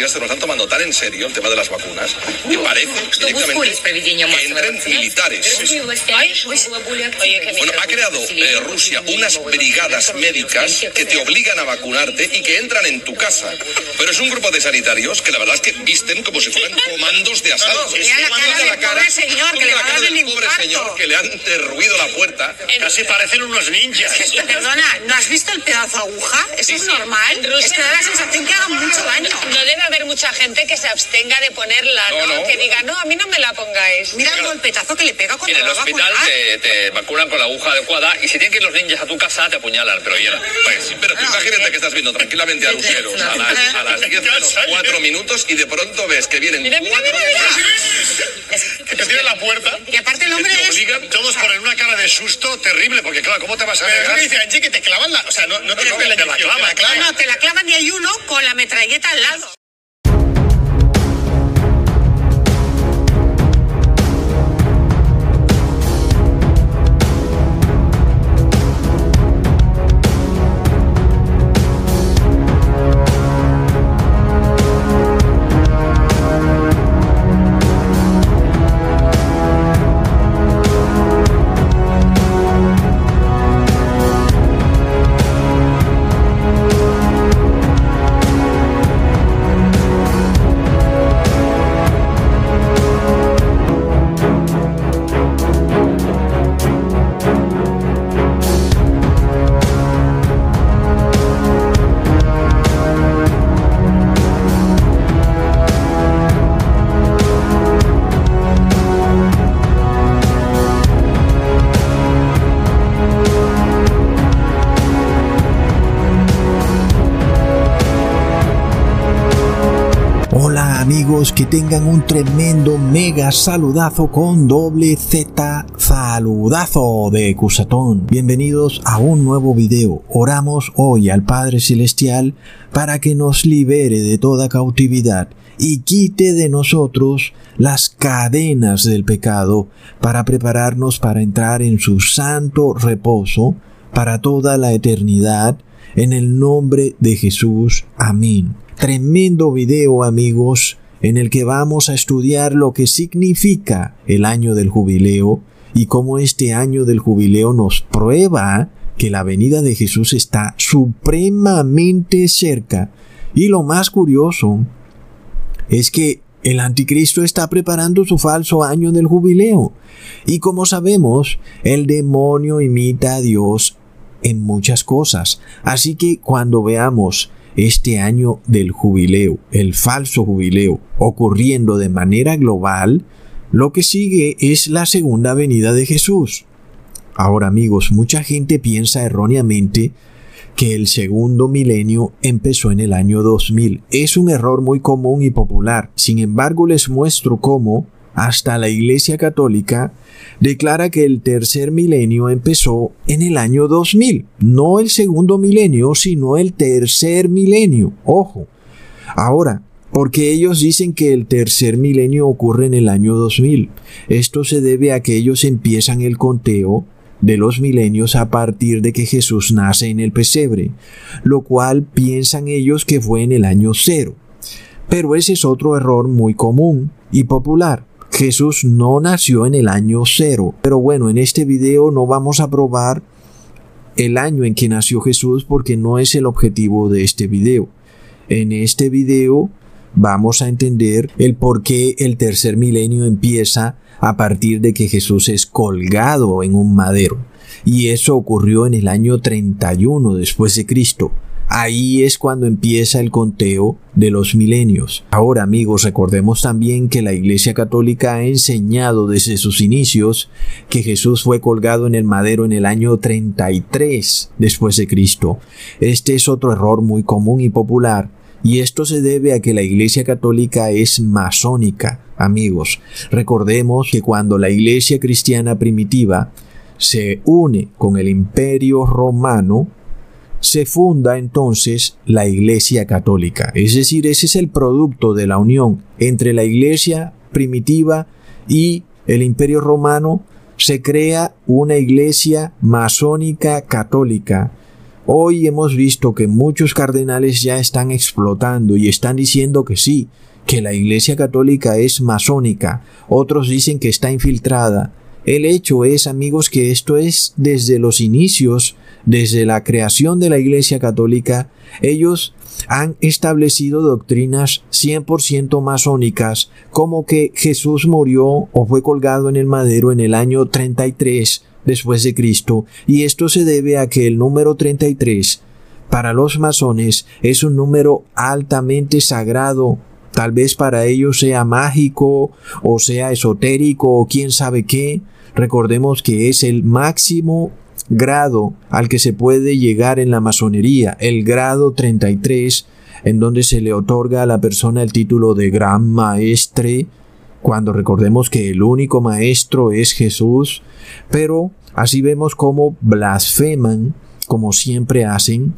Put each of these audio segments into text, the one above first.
iglesias se lo están tomando tan en serio el tema de las vacunas que parece directamente que entren militares. Bueno, ha creado eh, Rusia unas brigadas médicas que te obligan a vacunarte y que entran en tu casa. Pero es un grupo de sanitarios que la verdad es que visten como si fueran comandos de asalto. Mira la cara del pobre señor, que le va a dar el pobre señor que le han derruido la puerta. Casi parecen unos ninjas. Perdona, ¿no has visto el pedazo de aguja? ¿Eso es normal? Es que da la sensación que haga mucho daño. No debe haber mucha gente que se abstenga de ponerla, ¿no? No, no. Que diga, no, a mí no me la pongáis. Mira el golpetazo que le pega cuando En el lo hospital vacunar. te, te vacunan con la aguja adecuada y si tienen que ir los ninjas a tu casa te apuñalan, pero ya. Pues, pero tú imagínate que estás viendo tranquilamente a luceros a las, a las 10 menos 4 minutos y de pronto ves que vienen Mira, mira, mira, de- Que te tienen la puerta. Y aparte el hombre te es... obligan, todos ponen una cara de susto terrible, porque claro, ¿cómo te vas a negar? dice Angie que te clavan la. O sea, no, no te la te la inyección, clavan, te la clavan y hay uno con la metralleta al lado. Que tengan un tremendo mega saludazo con doble Z saludazo de Cusatón. Bienvenidos a un nuevo video. Oramos hoy al Padre Celestial para que nos libere de toda cautividad y quite de nosotros las cadenas del pecado para prepararnos para entrar en su santo reposo para toda la eternidad en el nombre de Jesús. Amén. Tremendo video amigos en el que vamos a estudiar lo que significa el año del jubileo y cómo este año del jubileo nos prueba que la venida de Jesús está supremamente cerca. Y lo más curioso es que el anticristo está preparando su falso año del jubileo. Y como sabemos, el demonio imita a Dios en muchas cosas. Así que cuando veamos este año del jubileo, el falso jubileo, ocurriendo de manera global, lo que sigue es la segunda venida de Jesús. Ahora amigos, mucha gente piensa erróneamente que el segundo milenio empezó en el año 2000. Es un error muy común y popular. Sin embargo, les muestro cómo hasta la Iglesia Católica declara que el tercer milenio empezó en el año 2000. No el segundo milenio, sino el tercer milenio. Ojo. Ahora, porque ellos dicen que el tercer milenio ocurre en el año 2000. Esto se debe a que ellos empiezan el conteo de los milenios a partir de que Jesús nace en el pesebre, lo cual piensan ellos que fue en el año cero. Pero ese es otro error muy común y popular. Jesús no nació en el año cero. Pero bueno, en este video no vamos a probar el año en que nació Jesús porque no es el objetivo de este video. En este video vamos a entender el por qué el tercer milenio empieza a partir de que Jesús es colgado en un madero. Y eso ocurrió en el año 31 después de Cristo. Ahí es cuando empieza el conteo de los milenios. Ahora amigos, recordemos también que la Iglesia Católica ha enseñado desde sus inicios que Jesús fue colgado en el madero en el año 33 después de Cristo. Este es otro error muy común y popular. Y esto se debe a que la Iglesia Católica es masónica, amigos. Recordemos que cuando la Iglesia cristiana primitiva se une con el Imperio Romano, se funda entonces la Iglesia Católica. Es decir, ese es el producto de la unión entre la Iglesia primitiva y el Imperio Romano. Se crea una Iglesia masónica católica Hoy hemos visto que muchos cardenales ya están explotando y están diciendo que sí, que la Iglesia Católica es masónica, otros dicen que está infiltrada. El hecho es, amigos, que esto es desde los inicios, desde la creación de la Iglesia Católica, ellos han establecido doctrinas 100% masónicas, como que Jesús murió o fue colgado en el madero en el año 33 después de Cristo, y esto se debe a que el número 33 para los masones es un número altamente sagrado, tal vez para ellos sea mágico o sea esotérico o quién sabe qué. Recordemos que es el máximo grado al que se puede llegar en la masonería, el grado 33, en donde se le otorga a la persona el título de gran maestre, cuando recordemos que el único maestro es Jesús, pero así vemos cómo blasfeman, como siempre hacen,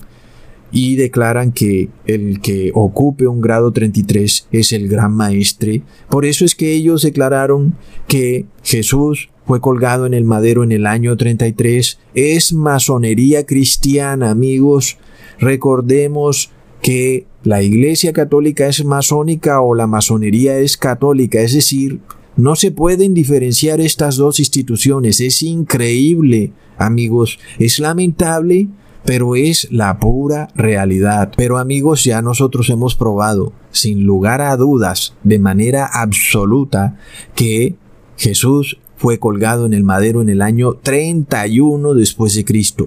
y declaran que el que ocupe un grado 33 es el gran maestre. Por eso es que ellos declararon que Jesús fue colgado en el madero en el año 33. Es masonería cristiana, amigos. Recordemos que la Iglesia Católica es masónica o la masonería es católica, es decir, no se pueden diferenciar estas dos instituciones. Es increíble, amigos. Es lamentable, pero es la pura realidad. Pero amigos, ya nosotros hemos probado, sin lugar a dudas, de manera absoluta, que Jesús fue colgado en el madero en el año 31 después de Cristo.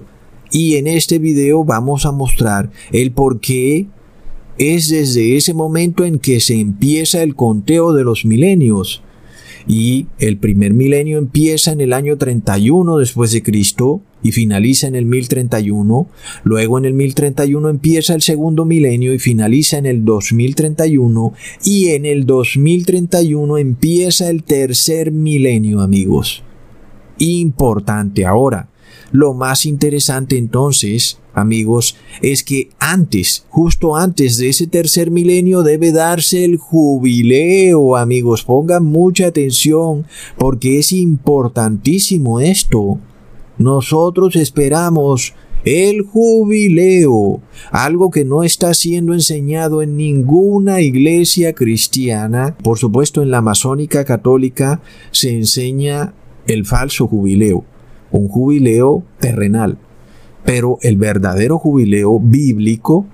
Y en este video vamos a mostrar el por qué es desde ese momento en que se empieza el conteo de los milenios y el primer milenio empieza en el año 31 después de Cristo y finaliza en el 1031, luego en el 1031 empieza el segundo milenio y finaliza en el 2031 y en el 2031 empieza el tercer milenio, amigos. Importante ahora. Lo más interesante entonces, amigos, es que antes, justo antes de ese tercer milenio debe darse el jubileo, amigos. Pongan mucha atención porque es importantísimo esto. Nosotros esperamos el jubileo, algo que no está siendo enseñado en ninguna iglesia cristiana. Por supuesto, en la masónica católica se enseña el falso jubileo un jubileo terrenal. Pero el verdadero jubileo bíblico,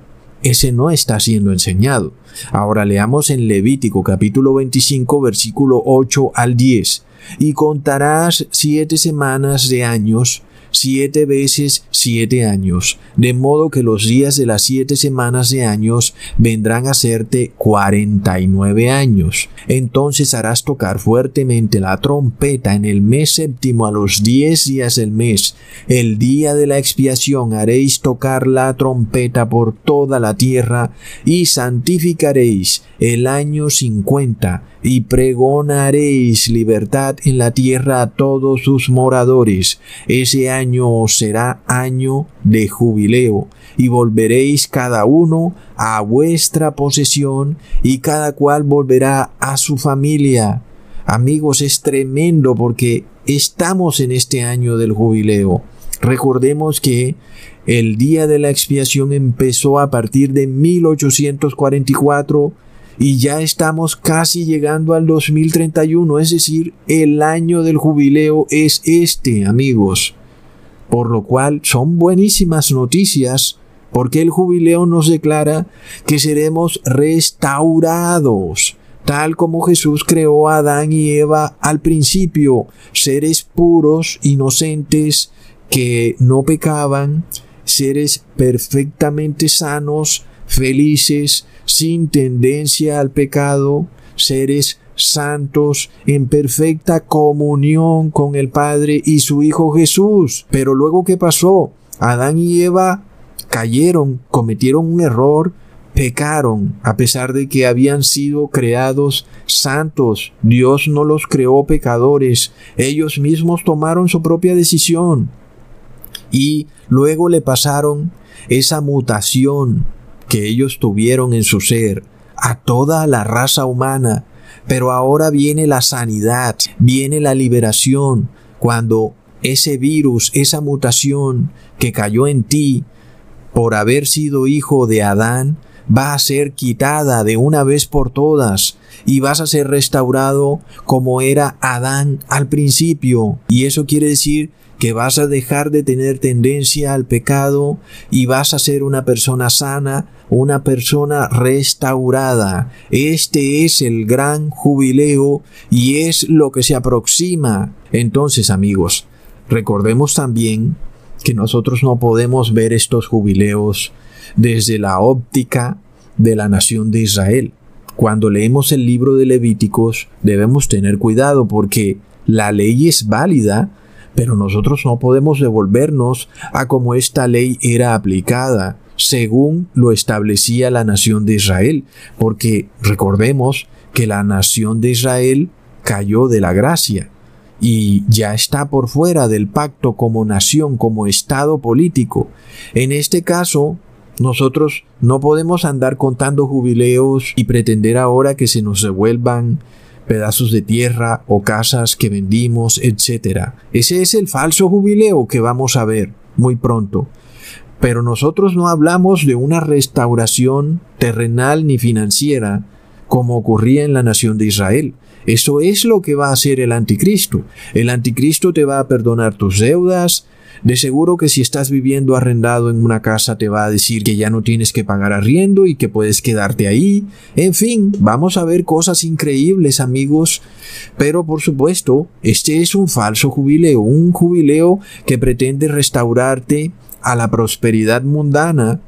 ese no está siendo enseñado. Ahora leamos en Levítico capítulo 25 versículo 8 al 10. Y contarás siete semanas de años siete veces siete años, de modo que los días de las siete semanas de años vendrán a serte cuarenta y nueve años. Entonces harás tocar fuertemente la trompeta en el mes séptimo a los diez días del mes. El día de la expiación haréis tocar la trompeta por toda la tierra y santificaréis el año cincuenta y pregonaréis libertad en la tierra a todos sus moradores. Ese año será año de jubileo, y volveréis cada uno a vuestra posesión, y cada cual volverá a su familia. Amigos, es tremendo porque estamos en este año del jubileo. Recordemos que el día de la expiación empezó a partir de 1844 y ya estamos casi llegando al 2031, es decir, el año del jubileo es este, amigos. Por lo cual son buenísimas noticias, porque el jubileo nos declara que seremos restaurados, tal como Jesús creó a Adán y Eva al principio, seres puros, inocentes, que no pecaban, seres perfectamente sanos, felices, sin tendencia al pecado, seres santos en perfecta comunión con el Padre y su Hijo Jesús. Pero luego, ¿qué pasó? Adán y Eva cayeron, cometieron un error, pecaron, a pesar de que habían sido creados santos. Dios no los creó pecadores, ellos mismos tomaron su propia decisión. Y luego le pasaron esa mutación que ellos tuvieron en su ser a toda la raza humana. Pero ahora viene la sanidad, viene la liberación, cuando ese virus, esa mutación que cayó en ti, por haber sido hijo de Adán, va a ser quitada de una vez por todas y vas a ser restaurado como era Adán al principio. Y eso quiere decir que vas a dejar de tener tendencia al pecado y vas a ser una persona sana, una persona restaurada. Este es el gran jubileo y es lo que se aproxima. Entonces, amigos, recordemos también que nosotros no podemos ver estos jubileos desde la óptica de la nación de Israel. Cuando leemos el libro de Levíticos debemos tener cuidado porque la ley es válida, pero nosotros no podemos devolvernos a cómo esta ley era aplicada según lo establecía la nación de Israel, porque recordemos que la nación de Israel cayó de la gracia y ya está por fuera del pacto como nación, como Estado político. En este caso, nosotros no podemos andar contando jubileos y pretender ahora que se nos devuelvan pedazos de tierra o casas que vendimos, etc. Ese es el falso jubileo que vamos a ver muy pronto. Pero nosotros no hablamos de una restauración terrenal ni financiera como ocurría en la nación de Israel. Eso es lo que va a hacer el anticristo. El anticristo te va a perdonar tus deudas, de seguro que si estás viviendo arrendado en una casa te va a decir que ya no tienes que pagar arriendo y que puedes quedarte ahí. En fin, vamos a ver cosas increíbles amigos. Pero por supuesto, este es un falso jubileo, un jubileo que pretende restaurarte a la prosperidad mundana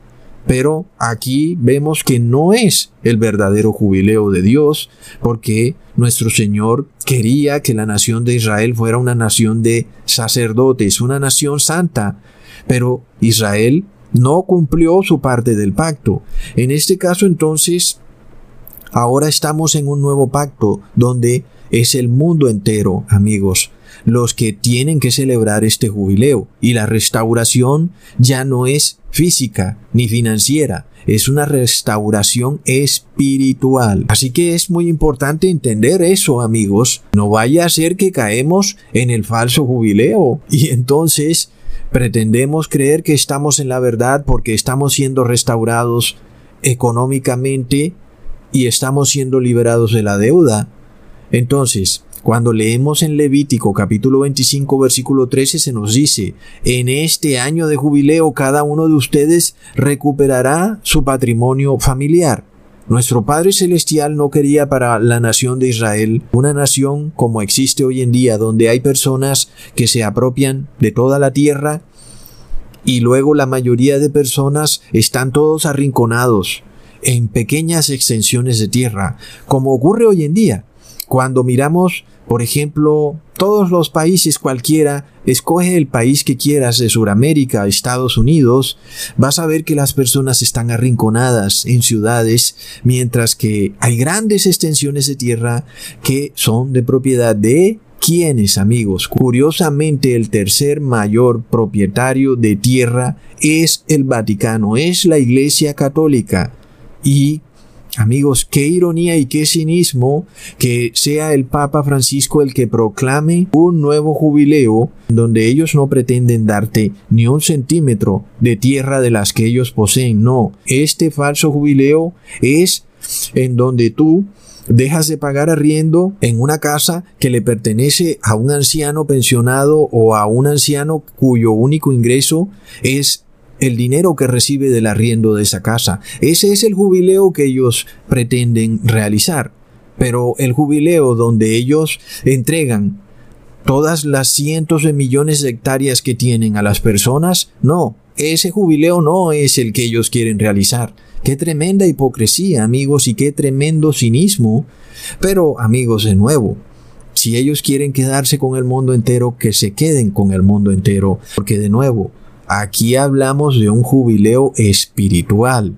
pero aquí vemos que no es el verdadero jubileo de Dios, porque nuestro Señor quería que la nación de Israel fuera una nación de sacerdotes, una nación santa. Pero Israel no cumplió su parte del pacto. En este caso entonces, ahora estamos en un nuevo pacto donde es el mundo entero, amigos los que tienen que celebrar este jubileo. Y la restauración ya no es física ni financiera, es una restauración espiritual. Así que es muy importante entender eso, amigos. No vaya a ser que caemos en el falso jubileo y entonces pretendemos creer que estamos en la verdad porque estamos siendo restaurados económicamente y estamos siendo liberados de la deuda. Entonces, cuando leemos en Levítico capítulo 25 versículo 13 se nos dice, en este año de jubileo cada uno de ustedes recuperará su patrimonio familiar. Nuestro Padre Celestial no quería para la nación de Israel una nación como existe hoy en día, donde hay personas que se apropian de toda la tierra y luego la mayoría de personas están todos arrinconados en pequeñas extensiones de tierra, como ocurre hoy en día. Cuando miramos por ejemplo, todos los países cualquiera, escoge el país que quieras de Sudamérica, Estados Unidos, vas a ver que las personas están arrinconadas en ciudades, mientras que hay grandes extensiones de tierra que son de propiedad de ¿Quiénes, amigos? Curiosamente, el tercer mayor propietario de tierra es el Vaticano, es la Iglesia Católica. Y Amigos, qué ironía y qué cinismo que sea el Papa Francisco el que proclame un nuevo jubileo donde ellos no pretenden darte ni un centímetro de tierra de las que ellos poseen. No, este falso jubileo es en donde tú dejas de pagar arriendo en una casa que le pertenece a un anciano pensionado o a un anciano cuyo único ingreso es el dinero que recibe del arriendo de esa casa. Ese es el jubileo que ellos pretenden realizar. Pero el jubileo donde ellos entregan todas las cientos de millones de hectáreas que tienen a las personas, no, ese jubileo no es el que ellos quieren realizar. Qué tremenda hipocresía, amigos, y qué tremendo cinismo. Pero, amigos, de nuevo, si ellos quieren quedarse con el mundo entero, que se queden con el mundo entero, porque de nuevo, Aquí hablamos de un jubileo espiritual.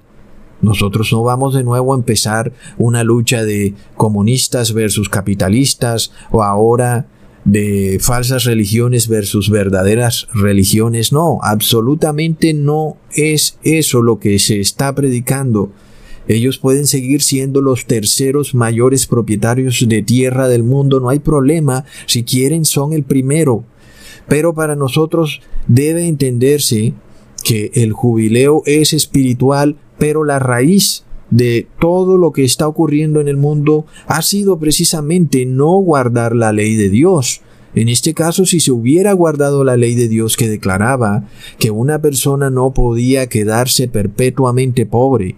Nosotros no vamos de nuevo a empezar una lucha de comunistas versus capitalistas o ahora de falsas religiones versus verdaderas religiones. No, absolutamente no es eso lo que se está predicando. Ellos pueden seguir siendo los terceros mayores propietarios de tierra del mundo, no hay problema. Si quieren, son el primero. Pero para nosotros debe entenderse que el jubileo es espiritual, pero la raíz de todo lo que está ocurriendo en el mundo ha sido precisamente no guardar la ley de Dios. En este caso, si se hubiera guardado la ley de Dios que declaraba que una persona no podía quedarse perpetuamente pobre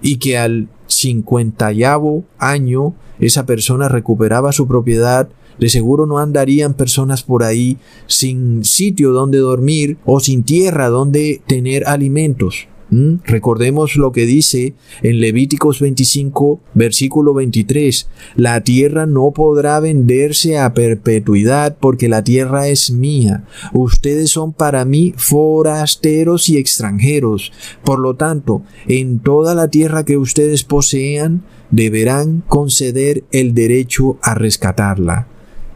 y que al cincuentavo año esa persona recuperaba su propiedad, de seguro no andarían personas por ahí sin sitio donde dormir o sin tierra donde tener alimentos. Recordemos lo que dice en Levíticos 25, versículo 23. La tierra no podrá venderse a perpetuidad porque la tierra es mía. Ustedes son para mí forasteros y extranjeros. Por lo tanto, en toda la tierra que ustedes posean, deberán conceder el derecho a rescatarla.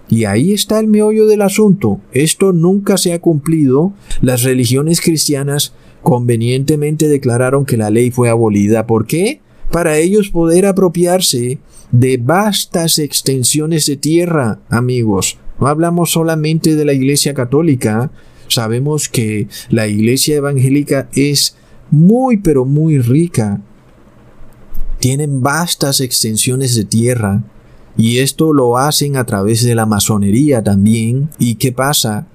Y ahí está el meollo del asunto. Esto nunca se ha cumplido. Las religiones cristianas convenientemente declararon que la ley fue abolida. ¿Por qué? Para ellos poder apropiarse de vastas extensiones de tierra, amigos. No hablamos solamente de la Iglesia Católica. Sabemos que la Iglesia Evangélica es muy pero muy rica. Tienen vastas extensiones de tierra. Y esto lo hacen a través de la masonería también. ¿Y qué pasa?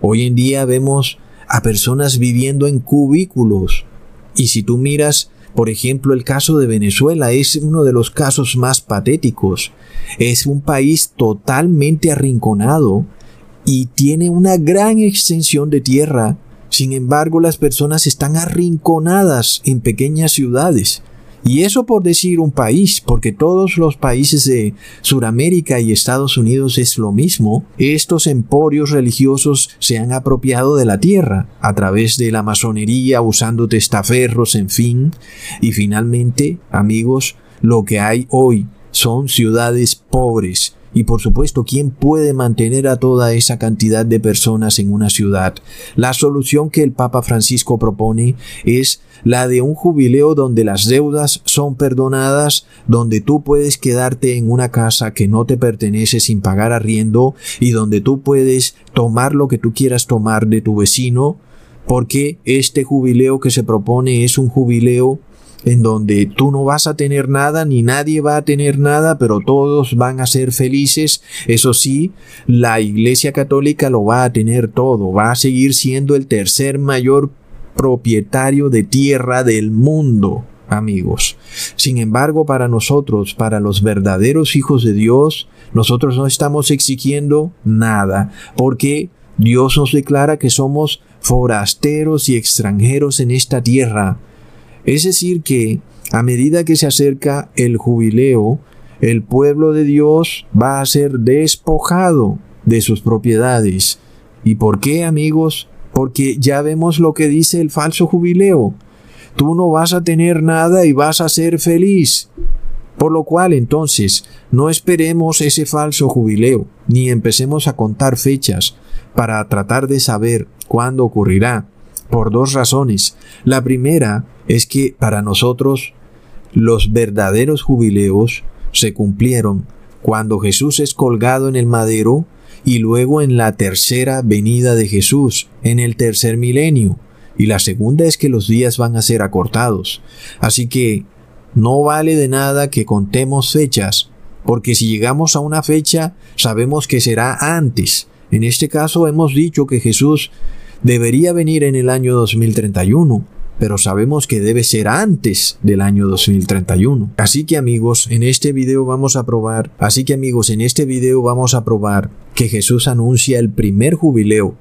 Hoy en día vemos a personas viviendo en cubículos. Y si tú miras, por ejemplo, el caso de Venezuela, es uno de los casos más patéticos. Es un país totalmente arrinconado y tiene una gran extensión de tierra. Sin embargo, las personas están arrinconadas en pequeñas ciudades. Y eso por decir un país, porque todos los países de Sudamérica y Estados Unidos es lo mismo, estos emporios religiosos se han apropiado de la tierra a través de la masonería, usando testaferros, en fin. Y finalmente, amigos, lo que hay hoy son ciudades pobres, y por supuesto, ¿quién puede mantener a toda esa cantidad de personas en una ciudad? La solución que el Papa Francisco propone es la de un jubileo donde las deudas son perdonadas, donde tú puedes quedarte en una casa que no te pertenece sin pagar arriendo y donde tú puedes tomar lo que tú quieras tomar de tu vecino, porque este jubileo que se propone es un jubileo en donde tú no vas a tener nada ni nadie va a tener nada, pero todos van a ser felices. Eso sí, la Iglesia Católica lo va a tener todo, va a seguir siendo el tercer mayor propietario de tierra del mundo, amigos. Sin embargo, para nosotros, para los verdaderos hijos de Dios, nosotros no estamos exigiendo nada, porque Dios nos declara que somos forasteros y extranjeros en esta tierra. Es decir, que a medida que se acerca el jubileo, el pueblo de Dios va a ser despojado de sus propiedades. ¿Y por qué, amigos? Porque ya vemos lo que dice el falso jubileo. Tú no vas a tener nada y vas a ser feliz. Por lo cual entonces no esperemos ese falso jubileo, ni empecemos a contar fechas para tratar de saber cuándo ocurrirá por dos razones. La primera es que para nosotros los verdaderos jubileos se cumplieron cuando Jesús es colgado en el madero y luego en la tercera venida de Jesús, en el tercer milenio. Y la segunda es que los días van a ser acortados. Así que no vale de nada que contemos fechas, porque si llegamos a una fecha sabemos que será antes. En este caso hemos dicho que Jesús debería venir en el año 2031, pero sabemos que debe ser antes del año 2031. Así que amigos, en este video vamos a probar, así que amigos, en este video vamos a probar que Jesús anuncia el primer jubileo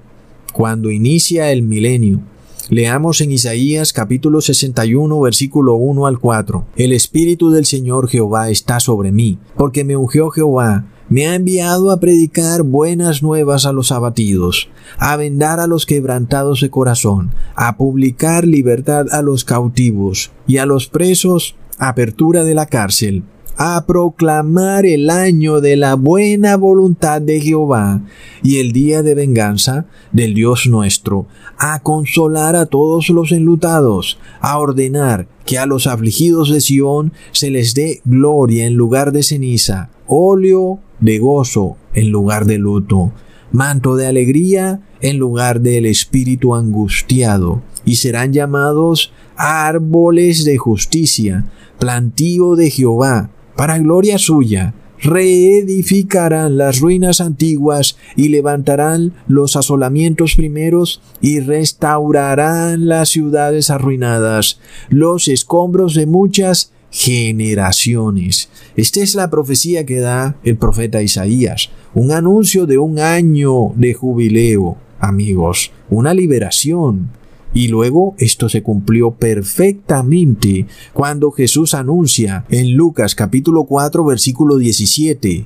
cuando inicia el milenio. Leamos en Isaías capítulo 61 versículo 1 al 4. El Espíritu del Señor Jehová está sobre mí, porque me ungió Jehová me ha enviado a predicar buenas nuevas a los abatidos, a vendar a los quebrantados de corazón, a publicar libertad a los cautivos y a los presos apertura de la cárcel, a proclamar el año de la buena voluntad de Jehová y el día de venganza del Dios nuestro, a consolar a todos los enlutados, a ordenar que a los afligidos de Sión se les dé gloria en lugar de ceniza, óleo de gozo en lugar de luto, manto de alegría en lugar del espíritu angustiado, y serán llamados árboles de justicia, plantío de Jehová, para gloria suya. Reedificarán las ruinas antiguas y levantarán los asolamientos primeros y restaurarán las ciudades arruinadas, los escombros de muchas generaciones. Esta es la profecía que da el profeta Isaías, un anuncio de un año de jubileo, amigos, una liberación. Y luego esto se cumplió perfectamente cuando Jesús anuncia en Lucas capítulo 4 versículo 17,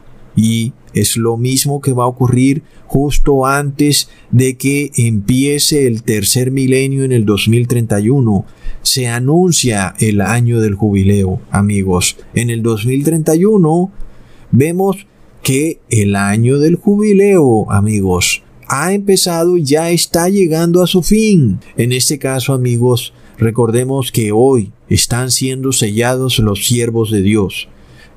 y es lo mismo que va a ocurrir justo antes de que empiece el tercer milenio en el 2031. Se anuncia el año del jubileo, amigos. En el 2031 vemos que el año del jubileo, amigos, ha empezado y ya está llegando a su fin. En este caso, amigos, recordemos que hoy están siendo sellados los siervos de Dios,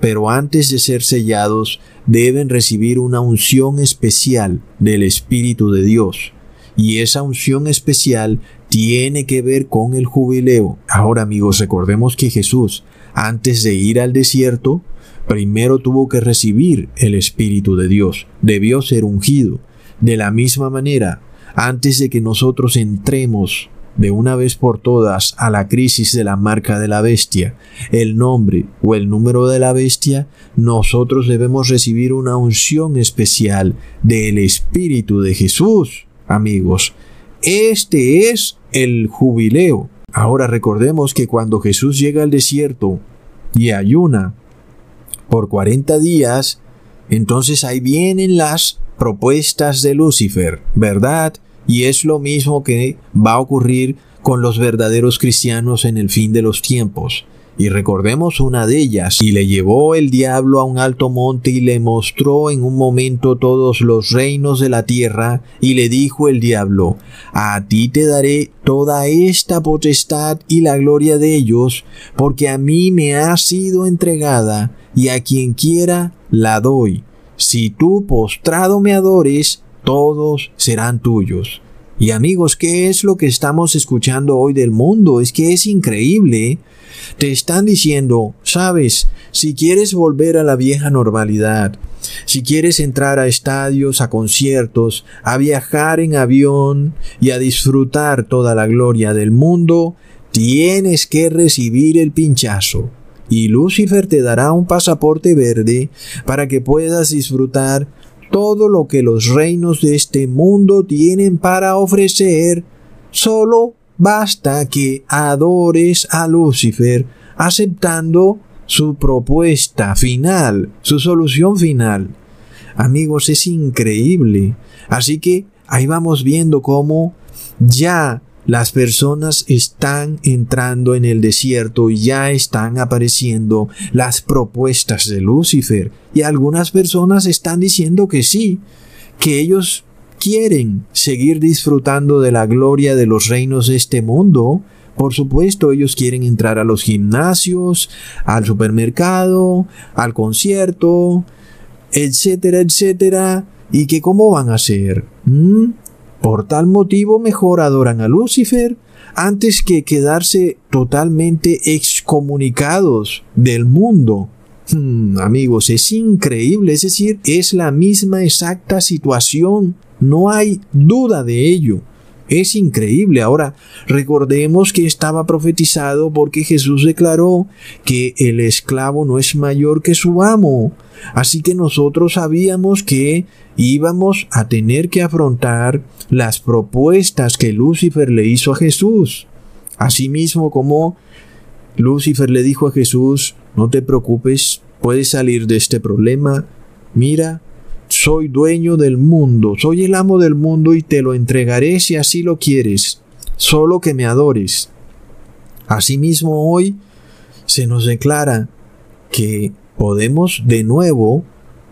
pero antes de ser sellados deben recibir una unción especial del Espíritu de Dios. Y esa unción especial tiene que ver con el jubileo. Ahora amigos, recordemos que Jesús, antes de ir al desierto, primero tuvo que recibir el Espíritu de Dios, debió ser ungido. De la misma manera, antes de que nosotros entremos de una vez por todas a la crisis de la marca de la bestia, el nombre o el número de la bestia, nosotros debemos recibir una unción especial del Espíritu de Jesús, amigos. Este es el jubileo. Ahora recordemos que cuando Jesús llega al desierto y ayuna por 40 días, entonces ahí vienen las propuestas de Lucifer, ¿verdad? Y es lo mismo que va a ocurrir con los verdaderos cristianos en el fin de los tiempos. Y recordemos una de ellas, y le llevó el diablo a un alto monte y le mostró en un momento todos los reinos de la tierra, y le dijo el diablo, a ti te daré toda esta potestad y la gloria de ellos, porque a mí me ha sido entregada, y a quien quiera la doy. Si tú postrado me adores, todos serán tuyos. Y amigos, ¿qué es lo que estamos escuchando hoy del mundo? Es que es increíble. Te están diciendo, sabes, si quieres volver a la vieja normalidad, si quieres entrar a estadios, a conciertos, a viajar en avión y a disfrutar toda la gloria del mundo, tienes que recibir el pinchazo y Lucifer te dará un pasaporte verde para que puedas disfrutar todo lo que los reinos de este mundo tienen para ofrecer. Solo basta que adores a Lucifer aceptando su propuesta final, su solución final. Amigos, es increíble. Así que ahí vamos viendo cómo ya las personas están entrando en el desierto y ya están apareciendo las propuestas de Lucifer. Y algunas personas están diciendo que sí, que ellos quieren seguir disfrutando de la gloria de los reinos de este mundo. Por supuesto, ellos quieren entrar a los gimnasios, al supermercado, al concierto, etcétera, etcétera. ¿Y que cómo van a hacer? ¿Mm? Por tal motivo mejor adoran a Lucifer antes que quedarse totalmente excomunicados del mundo. Hmm, amigos, es increíble, es decir, es la misma exacta situación, no hay duda de ello. Es increíble. Ahora, recordemos que estaba profetizado porque Jesús declaró que el esclavo no es mayor que su amo. Así que nosotros sabíamos que íbamos a tener que afrontar las propuestas que Lucifer le hizo a Jesús. Asimismo como Lucifer le dijo a Jesús, no te preocupes, puedes salir de este problema. Mira, soy dueño del mundo, soy el amo del mundo y te lo entregaré si así lo quieres. solo que me adores. Asimismo hoy se nos declara que podemos de nuevo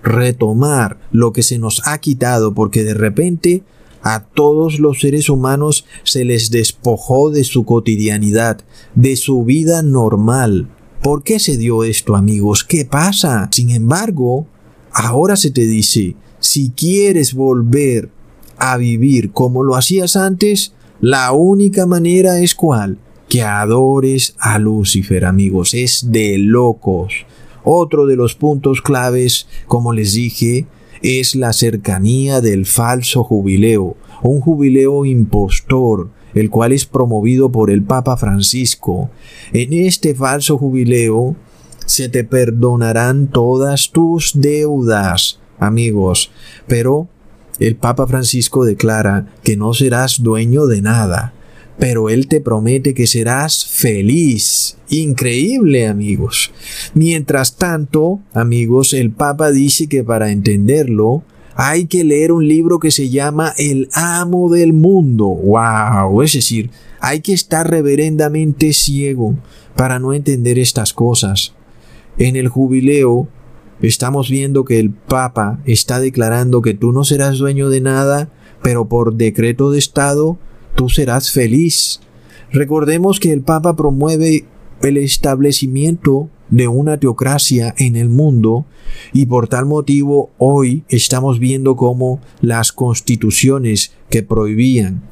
retomar lo que se nos ha quitado porque de repente a todos los seres humanos se les despojó de su cotidianidad, de su vida normal. ¿Por qué se dio esto, amigos? ¿Qué pasa? Sin embargo, ahora se te dice, si quieres volver a vivir como lo hacías antes, la única manera es cuál? Que adores a Lucifer, amigos. Es de locos. Otro de los puntos claves, como les dije, es la cercanía del falso jubileo, un jubileo impostor, el cual es promovido por el Papa Francisco. En este falso jubileo se te perdonarán todas tus deudas, amigos, pero el Papa Francisco declara que no serás dueño de nada, pero Él te promete que serás feliz. Increíble, amigos. Mientras tanto, amigos, el Papa dice que para entenderlo, hay que leer un libro que se llama El amo del mundo. ¡Wow! Es decir, hay que estar reverendamente ciego para no entender estas cosas. En el jubileo, estamos viendo que el Papa está declarando que tú no serás dueño de nada, pero por decreto de Estado tú serás feliz. Recordemos que el Papa promueve el establecimiento de una teocracia en el mundo y por tal motivo hoy estamos viendo cómo las constituciones que prohibían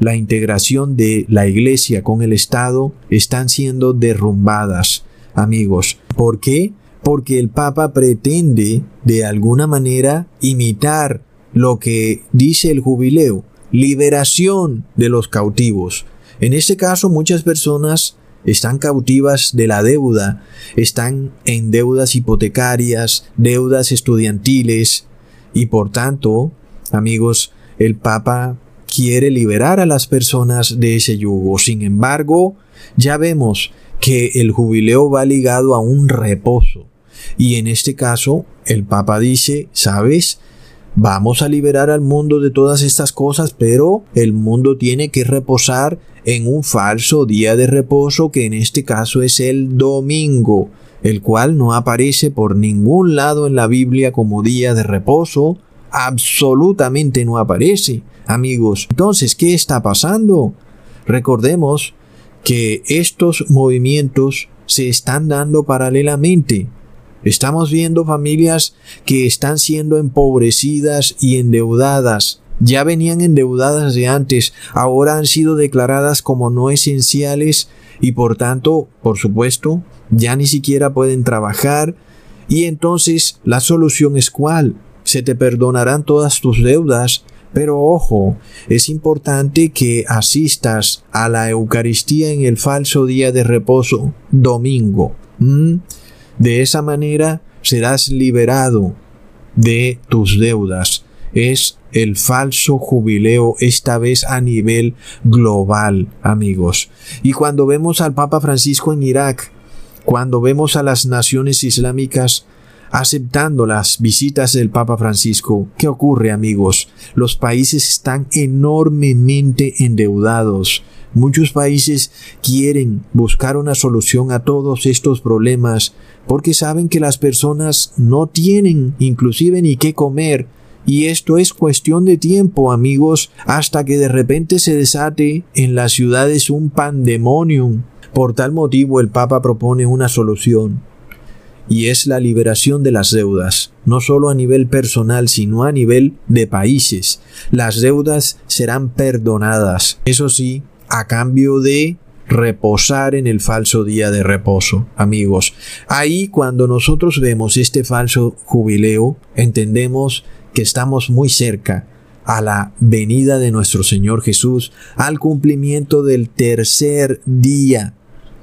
la integración de la iglesia con el Estado están siendo derrumbadas, amigos. ¿Por qué? Porque el Papa pretende de alguna manera imitar lo que dice el jubileo, liberación de los cautivos. En este caso muchas personas están cautivas de la deuda, están en deudas hipotecarias, deudas estudiantiles y por tanto, amigos, el Papa quiere liberar a las personas de ese yugo. Sin embargo, ya vemos que el jubileo va ligado a un reposo. Y en este caso, el Papa dice, ¿sabes? Vamos a liberar al mundo de todas estas cosas, pero el mundo tiene que reposar en un falso día de reposo que en este caso es el domingo, el cual no aparece por ningún lado en la Biblia como día de reposo, absolutamente no aparece, amigos. Entonces, ¿qué está pasando? Recordemos que estos movimientos se están dando paralelamente. Estamos viendo familias que están siendo empobrecidas y endeudadas. Ya venían endeudadas de antes, ahora han sido declaradas como no esenciales y por tanto, por supuesto, ya ni siquiera pueden trabajar. Y entonces la solución es cuál? Se te perdonarán todas tus deudas, pero ojo, es importante que asistas a la Eucaristía en el falso día de reposo, domingo. De esa manera serás liberado de tus deudas. Es el falso jubileo, esta vez a nivel global, amigos. Y cuando vemos al Papa Francisco en Irak, cuando vemos a las naciones islámicas aceptando las visitas del Papa Francisco, ¿qué ocurre, amigos? Los países están enormemente endeudados. Muchos países quieren buscar una solución a todos estos problemas porque saben que las personas no tienen inclusive ni qué comer y esto es cuestión de tiempo, amigos, hasta que de repente se desate en las ciudades un pandemonium. Por tal motivo el Papa propone una solución y es la liberación de las deudas, no solo a nivel personal, sino a nivel de países. Las deudas serán perdonadas, eso sí, a cambio de reposar en el falso día de reposo, amigos. Ahí cuando nosotros vemos este falso jubileo, entendemos que estamos muy cerca a la venida de nuestro Señor Jesús, al cumplimiento del tercer día.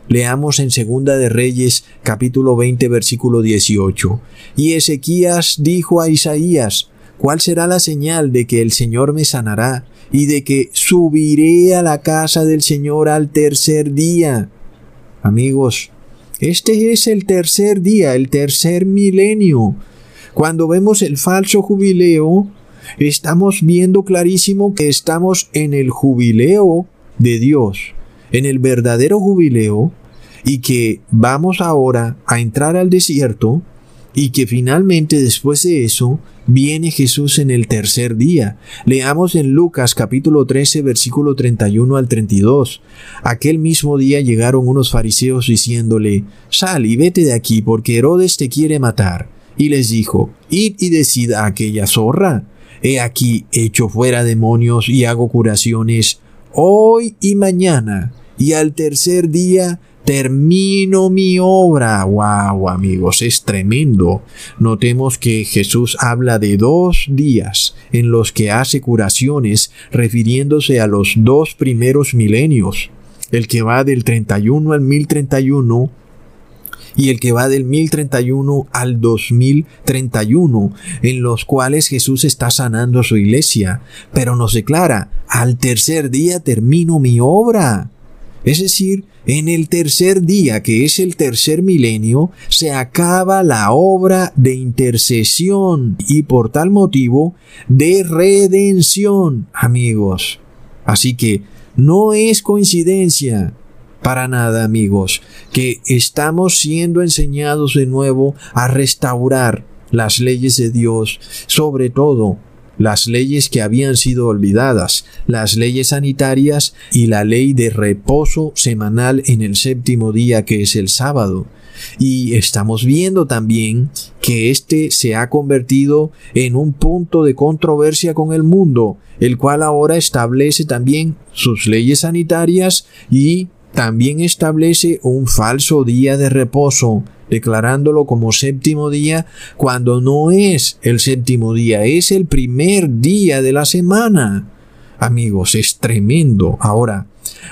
Leamos en Segunda de Reyes capítulo 20 versículo 18. Y Ezequías dijo a Isaías, ¿cuál será la señal de que el Señor me sanará? y de que subiré a la casa del Señor al tercer día. Amigos, este es el tercer día, el tercer milenio. Cuando vemos el falso jubileo, estamos viendo clarísimo que estamos en el jubileo de Dios en el verdadero jubileo y que vamos ahora a entrar al desierto y que finalmente después de eso viene Jesús en el tercer día. Leamos en Lucas capítulo 13 versículo 31 al 32. Aquel mismo día llegaron unos fariseos diciéndole, Sal y vete de aquí porque Herodes te quiere matar. Y les dijo, Id y decida a aquella zorra. He aquí echo fuera demonios y hago curaciones hoy y mañana, y al tercer día termino mi obra. Wow, amigos, es tremendo. Notemos que Jesús habla de dos días en los que hace curaciones refiriéndose a los dos primeros milenios, el que va del 31 al 1031 y el que va del 1031 al 2031, en los cuales Jesús está sanando su iglesia, pero nos declara, al tercer día termino mi obra. Es decir, en el tercer día, que es el tercer milenio, se acaba la obra de intercesión y por tal motivo de redención, amigos. Así que no es coincidencia para nada, amigos, que estamos siendo enseñados de nuevo a restaurar las leyes de Dios, sobre todo las leyes que habían sido olvidadas, las leyes sanitarias y la ley de reposo semanal en el séptimo día que es el sábado. Y estamos viendo también que este se ha convertido en un punto de controversia con el mundo, el cual ahora establece también sus leyes sanitarias y también establece un falso día de reposo, declarándolo como séptimo día cuando no es el séptimo día, es el primer día de la semana. Amigos, es tremendo. Ahora,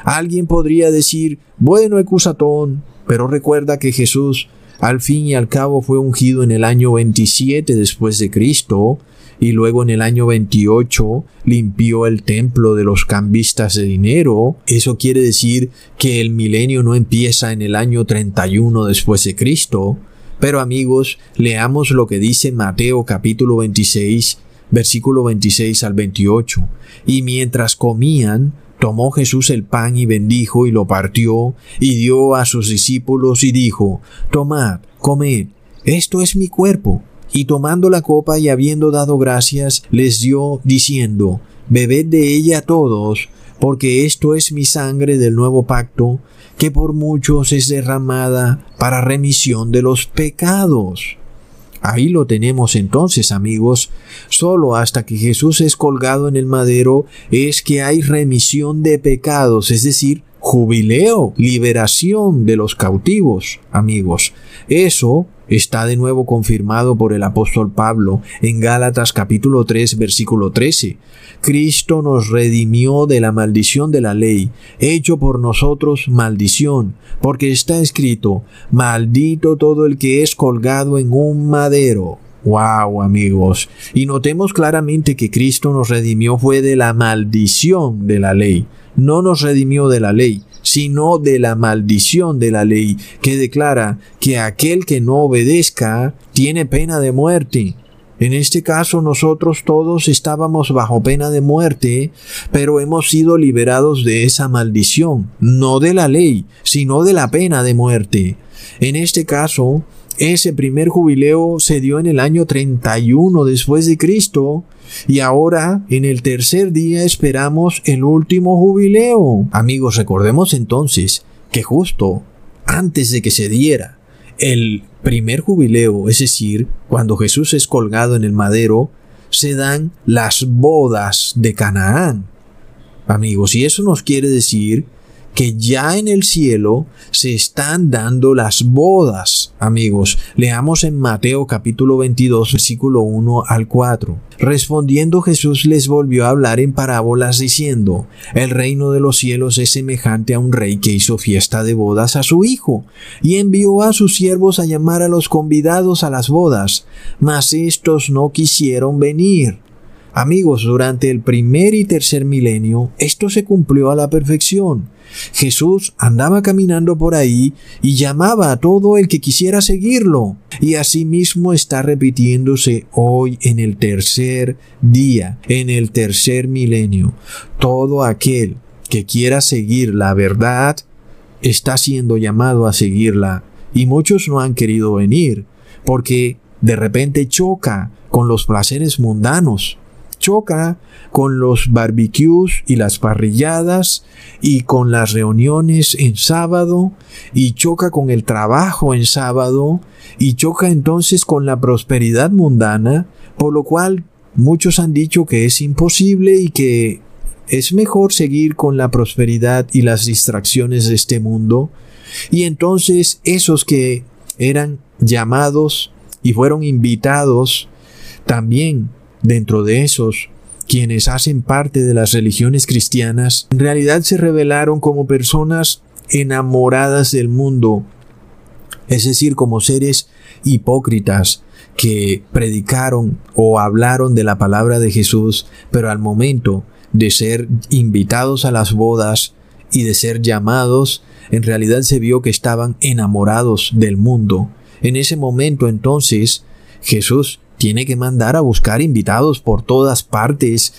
alguien podría decir, bueno, Ecusatón, pero recuerda que Jesús al fin y al cabo fue ungido en el año 27 después de Cristo, y luego en el año 28 limpió el templo de los cambistas de dinero. Eso quiere decir que el milenio no empieza en el año 31 después de Cristo. Pero amigos, leamos lo que dice Mateo capítulo 26, versículo 26 al 28. Y mientras comían, tomó Jesús el pan y bendijo y lo partió y dio a sus discípulos y dijo, Tomad, comed, esto es mi cuerpo y tomando la copa y habiendo dado gracias, les dio, diciendo, Bebed de ella todos, porque esto es mi sangre del nuevo pacto, que por muchos es derramada para remisión de los pecados. Ahí lo tenemos entonces, amigos. Solo hasta que Jesús es colgado en el madero es que hay remisión de pecados, es decir, jubileo, liberación de los cautivos, amigos. Eso está de nuevo confirmado por el apóstol Pablo en Gálatas capítulo 3 versículo 13. Cristo nos redimió de la maldición de la ley, hecho por nosotros maldición, porque está escrito, maldito todo el que es colgado en un madero. Wow, amigos. Y notemos claramente que Cristo nos redimió fue de la maldición de la ley no nos redimió de la ley, sino de la maldición de la ley, que declara que aquel que no obedezca tiene pena de muerte. En este caso nosotros todos estábamos bajo pena de muerte, pero hemos sido liberados de esa maldición, no de la ley, sino de la pena de muerte. En este caso, ese primer jubileo se dio en el año 31 después de Cristo y ahora en el tercer día esperamos el último jubileo. Amigos, recordemos entonces que justo antes de que se diera el primer jubileo, es decir, cuando Jesús es colgado en el madero, se dan las bodas de Canaán. Amigos, y eso nos quiere decir que ya en el cielo se están dando las bodas. Amigos, leamos en Mateo capítulo 22 versículo 1 al 4. Respondiendo Jesús les volvió a hablar en parábolas diciendo, El reino de los cielos es semejante a un rey que hizo fiesta de bodas a su hijo, y envió a sus siervos a llamar a los convidados a las bodas, mas estos no quisieron venir. Amigos, durante el primer y tercer milenio, esto se cumplió a la perfección. Jesús andaba caminando por ahí y llamaba a todo el que quisiera seguirlo. Y asimismo está repitiéndose hoy en el tercer día, en el tercer milenio. Todo aquel que quiera seguir la verdad está siendo llamado a seguirla y muchos no han querido venir porque de repente choca con los placeres mundanos, choca con los barbecues y las parrilladas y con las reuniones en sábado y choca con el trabajo en sábado y choca entonces con la prosperidad mundana, por lo cual muchos han dicho que es imposible y que es mejor seguir con la prosperidad y las distracciones de este mundo. Y entonces esos que eran llamados y fueron invitados también dentro de esos quienes hacen parte de las religiones cristianas, en realidad se revelaron como personas enamoradas del mundo, es decir, como seres hipócritas que predicaron o hablaron de la palabra de Jesús, pero al momento de ser invitados a las bodas y de ser llamados, en realidad se vio que estaban enamorados del mundo. En ese momento entonces Jesús tiene que mandar a buscar invitados por todas partes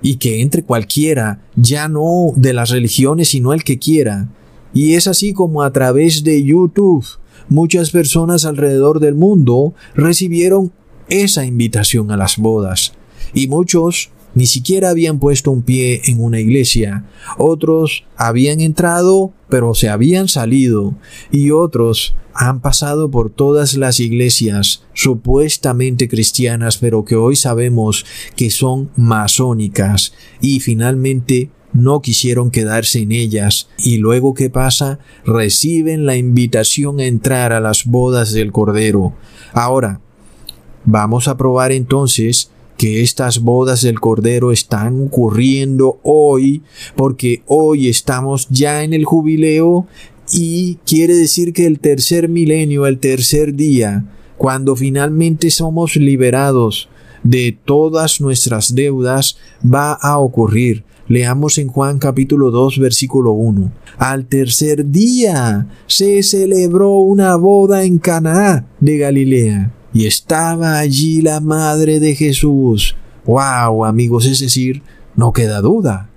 y que entre cualquiera, ya no de las religiones, sino el que quiera. Y es así como a través de YouTube muchas personas alrededor del mundo recibieron esa invitación a las bodas. Y muchos ni siquiera habían puesto un pie en una iglesia. Otros habían entrado, pero se habían salido. Y otros han pasado por todas las iglesias supuestamente cristianas, pero que hoy sabemos que son masónicas. Y finalmente no quisieron quedarse en ellas y luego qué pasa reciben la invitación a entrar a las bodas del Cordero. Ahora, vamos a probar entonces que estas bodas del Cordero están ocurriendo hoy, porque hoy estamos ya en el jubileo y quiere decir que el tercer milenio, el tercer día, cuando finalmente somos liberados de todas nuestras deudas, va a ocurrir. Leamos en Juan capítulo 2 versículo 1. Al tercer día se celebró una boda en Canaá de Galilea y estaba allí la madre de Jesús. ¡Wow, amigos! Es decir, no queda duda.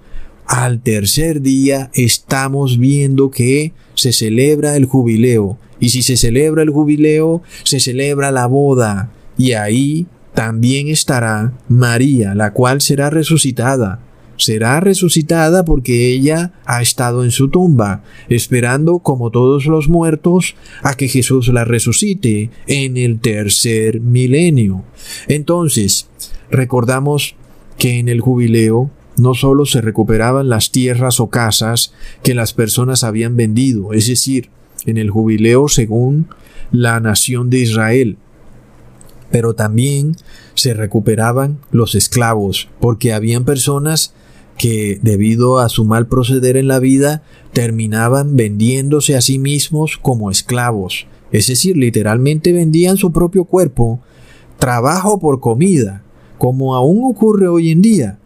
Al tercer día estamos viendo que se celebra el jubileo. Y si se celebra el jubileo, se celebra la boda. Y ahí también estará María, la cual será resucitada será resucitada porque ella ha estado en su tumba, esperando como todos los muertos a que Jesús la resucite en el tercer milenio. Entonces, recordamos que en el jubileo no solo se recuperaban las tierras o casas que las personas habían vendido, es decir, en el jubileo según la nación de Israel, pero también se recuperaban los esclavos, porque habían personas que debido a su mal proceder en la vida terminaban vendiéndose a sí mismos como esclavos, es decir, literalmente vendían su propio cuerpo, trabajo por comida, como aún ocurre hoy en día.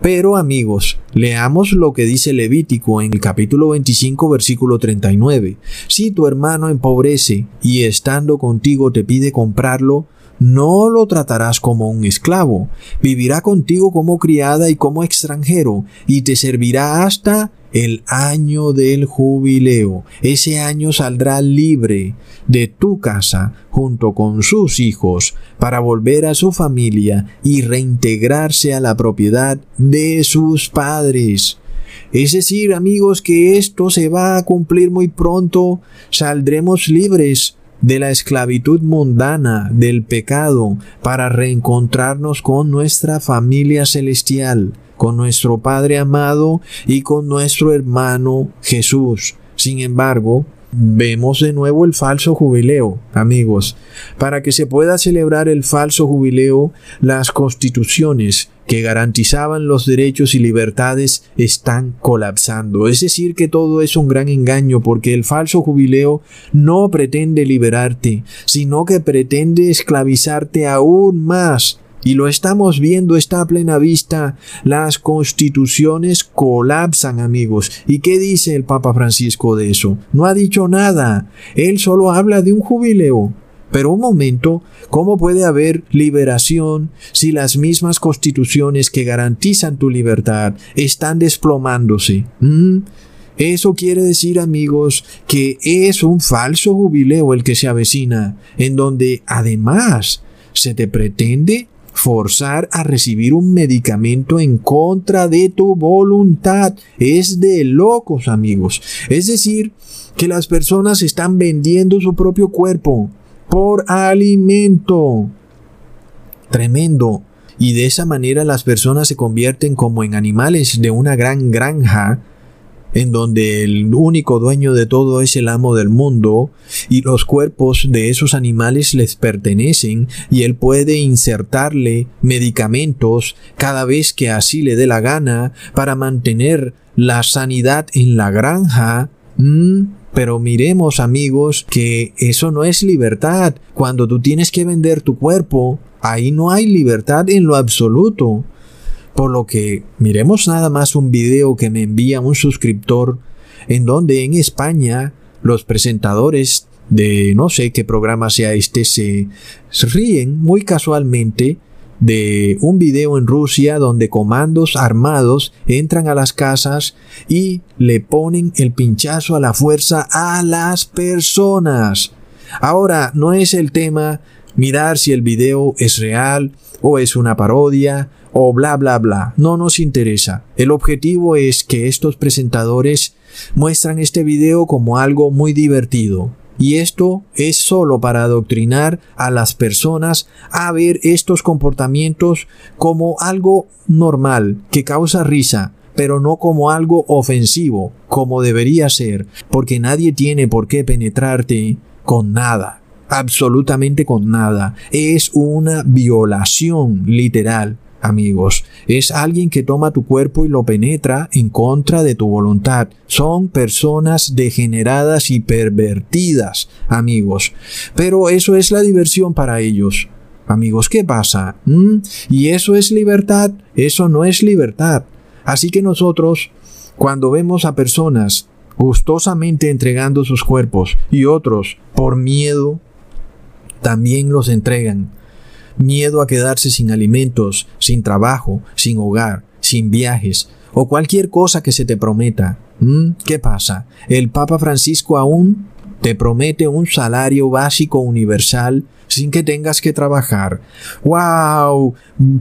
Pero amigos, leamos lo que dice Levítico en el capítulo 25 versículo 39. Si tu hermano empobrece y estando contigo te pide comprarlo, no lo tratarás como un esclavo, vivirá contigo como criada y como extranjero, y te servirá hasta el año del jubileo. Ese año saldrá libre de tu casa junto con sus hijos para volver a su familia y reintegrarse a la propiedad de sus padres. Es decir, amigos, que esto se va a cumplir muy pronto, saldremos libres de la esclavitud mundana, del pecado, para reencontrarnos con nuestra familia celestial, con nuestro Padre amado y con nuestro hermano Jesús. Sin embargo, Vemos de nuevo el falso jubileo, amigos. Para que se pueda celebrar el falso jubileo, las constituciones que garantizaban los derechos y libertades están colapsando. Es decir, que todo es un gran engaño porque el falso jubileo no pretende liberarte, sino que pretende esclavizarte aún más y lo estamos viendo, está a plena vista. Las constituciones colapsan, amigos. ¿Y qué dice el Papa Francisco de eso? No ha dicho nada. Él solo habla de un jubileo. Pero un momento, ¿cómo puede haber liberación si las mismas constituciones que garantizan tu libertad están desplomándose? ¿Mm? Eso quiere decir, amigos, que es un falso jubileo el que se avecina, en donde además se te pretende forzar a recibir un medicamento en contra de tu voluntad. Es de locos, amigos. Es decir, que las personas están vendiendo su propio cuerpo por alimento. Tremendo. Y de esa manera las personas se convierten como en animales de una gran granja en donde el único dueño de todo es el amo del mundo y los cuerpos de esos animales les pertenecen y él puede insertarle medicamentos cada vez que así le dé la gana para mantener la sanidad en la granja. Mm, pero miremos amigos que eso no es libertad. Cuando tú tienes que vender tu cuerpo, ahí no hay libertad en lo absoluto. Por lo que miremos nada más un video que me envía un suscriptor en donde en España los presentadores de no sé qué programa sea este se ríen muy casualmente de un video en Rusia donde comandos armados entran a las casas y le ponen el pinchazo a la fuerza a las personas. Ahora, no es el tema mirar si el video es real o es una parodia o bla bla bla. No nos interesa. El objetivo es que estos presentadores muestran este video como algo muy divertido, y esto es solo para adoctrinar a las personas a ver estos comportamientos como algo normal, que causa risa, pero no como algo ofensivo, como debería ser, porque nadie tiene por qué penetrarte con nada, absolutamente con nada. Es una violación literal amigos. Es alguien que toma tu cuerpo y lo penetra en contra de tu voluntad. Son personas degeneradas y pervertidas, amigos. Pero eso es la diversión para ellos. Amigos, ¿qué pasa? ¿Mm? ¿Y eso es libertad? Eso no es libertad. Así que nosotros, cuando vemos a personas gustosamente entregando sus cuerpos y otros por miedo, también los entregan miedo a quedarse sin alimentos, sin trabajo, sin hogar, sin viajes o cualquier cosa que se te prometa. ¿Mm? ¿Qué pasa? El Papa Francisco aún te promete un salario básico universal sin que tengas que trabajar. ¡Wow!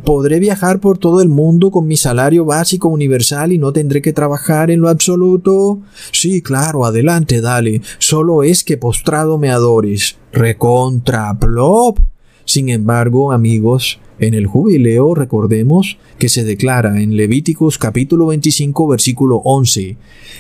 ¿Podré viajar por todo el mundo con mi salario básico universal y no tendré que trabajar en lo absoluto? Sí, claro, adelante, dale. Solo es que postrado me adores. Recontra plop. Sin embargo, amigos, en el jubileo recordemos que se declara en Levíticos capítulo 25 versículo 11,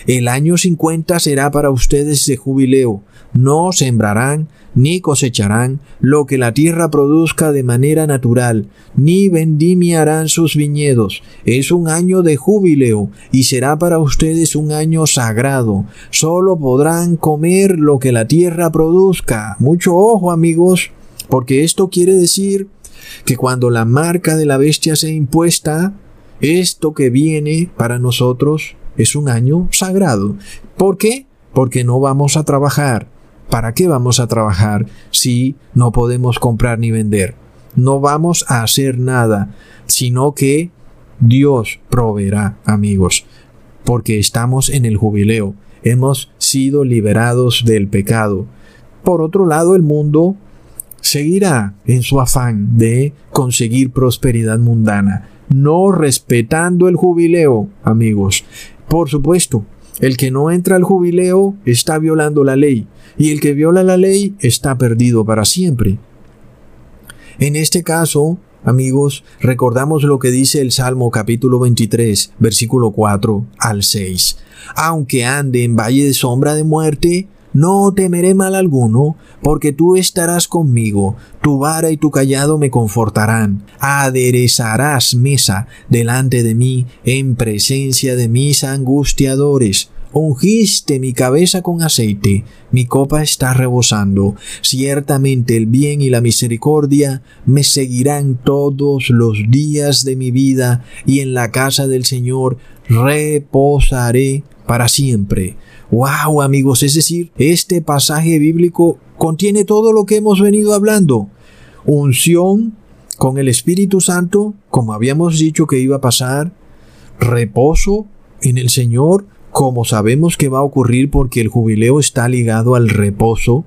el año 50 será para ustedes de jubileo, no sembrarán ni cosecharán lo que la tierra produzca de manera natural, ni vendimiarán sus viñedos. Es un año de jubileo y será para ustedes un año sagrado. Solo podrán comer lo que la tierra produzca. Mucho ojo amigos porque esto quiere decir que cuando la marca de la bestia sea impuesta, esto que viene para nosotros es un año sagrado. ¿Por qué? Porque no vamos a trabajar. ¿Para qué vamos a trabajar si no podemos comprar ni vender? No vamos a hacer nada, sino que Dios proveerá, amigos, porque estamos en el jubileo, hemos sido liberados del pecado. Por otro lado, el mundo seguirá en su afán de conseguir prosperidad mundana, no respetando el jubileo, amigos. Por supuesto, el que no entra al jubileo está violando la ley, y el que viola la ley está perdido para siempre. En este caso, amigos, recordamos lo que dice el Salmo capítulo 23, versículo 4 al 6. Aunque ande en valle de sombra de muerte, no temeré mal alguno, porque tú estarás conmigo, tu vara y tu callado me confortarán. Aderezarás mesa delante de mí en presencia de mis angustiadores. Ungiste mi cabeza con aceite, mi copa está rebosando. Ciertamente el bien y la misericordia me seguirán todos los días de mi vida, y en la casa del Señor reposaré para siempre. Wow, amigos, es decir, este pasaje bíblico contiene todo lo que hemos venido hablando. Unción con el Espíritu Santo, como habíamos dicho que iba a pasar, reposo en el Señor, como sabemos que va a ocurrir porque el jubileo está ligado al reposo,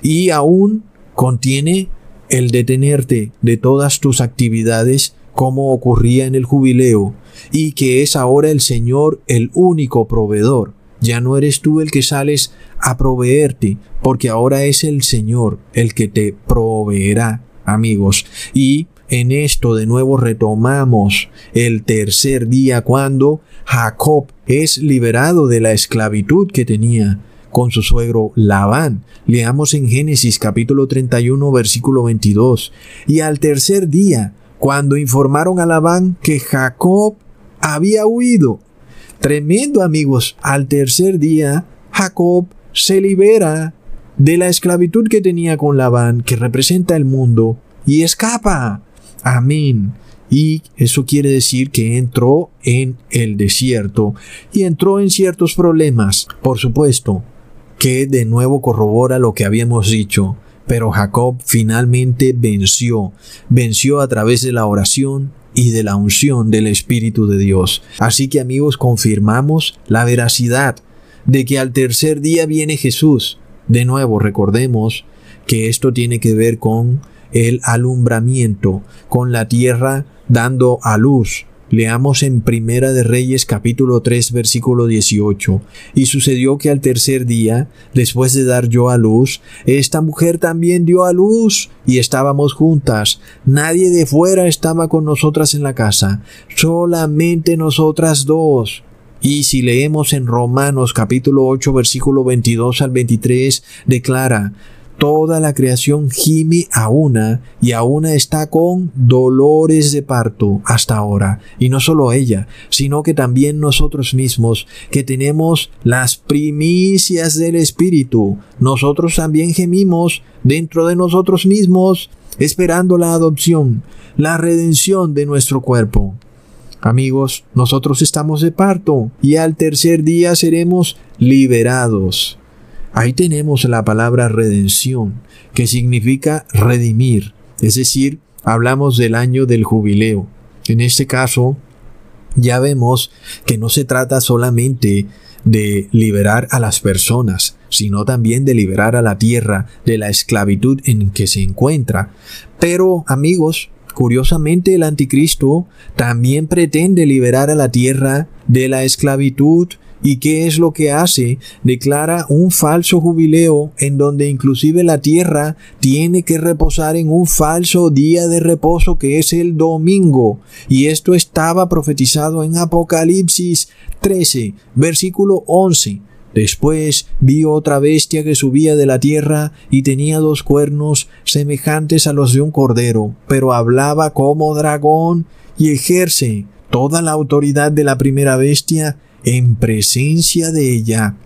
y aún contiene el detenerte de todas tus actividades como ocurría en el jubileo, y que es ahora el Señor el único proveedor. Ya no eres tú el que sales a proveerte, porque ahora es el Señor el que te proveerá, amigos. Y en esto de nuevo retomamos el tercer día cuando Jacob es liberado de la esclavitud que tenía con su suegro Labán. Leamos en Génesis capítulo 31 versículo 22. Y al tercer día, cuando informaron a Labán que Jacob había huido. Tremendo amigos, al tercer día, Jacob se libera de la esclavitud que tenía con Labán, que representa el mundo, y escapa. Amén. Y eso quiere decir que entró en el desierto y entró en ciertos problemas, por supuesto, que de nuevo corrobora lo que habíamos dicho. Pero Jacob finalmente venció, venció a través de la oración y de la unción del Espíritu de Dios. Así que amigos, confirmamos la veracidad de que al tercer día viene Jesús. De nuevo, recordemos que esto tiene que ver con el alumbramiento, con la tierra dando a luz, Leamos en Primera de Reyes capítulo 3 versículo 18. Y sucedió que al tercer día, después de dar yo a luz, esta mujer también dio a luz y estábamos juntas. Nadie de fuera estaba con nosotras en la casa, solamente nosotras dos. Y si leemos en Romanos capítulo 8 versículo 22 al 23, declara, toda la creación gime a una y a una está con dolores de parto hasta ahora. Y no solo ella, sino que también nosotros mismos, que tenemos las primicias del Espíritu, nosotros también gemimos dentro de nosotros mismos, esperando la adopción, la redención de nuestro cuerpo. Amigos, nosotros estamos de parto y al tercer día seremos liberados. Ahí tenemos la palabra redención, que significa redimir, es decir, hablamos del año del jubileo. En este caso, ya vemos que no se trata solamente de liberar a las personas, sino también de liberar a la tierra de la esclavitud en que se encuentra. Pero, amigos, curiosamente el anticristo también pretende liberar a la tierra de la esclavitud ¿Y qué es lo que hace? Declara un falso jubileo en donde inclusive la tierra tiene que reposar en un falso día de reposo que es el domingo. Y esto estaba profetizado en Apocalipsis 13, versículo 11. Después vi otra bestia que subía de la tierra y tenía dos cuernos semejantes a los de un cordero, pero hablaba como dragón y ejerce toda la autoridad de la primera bestia en presencia de ella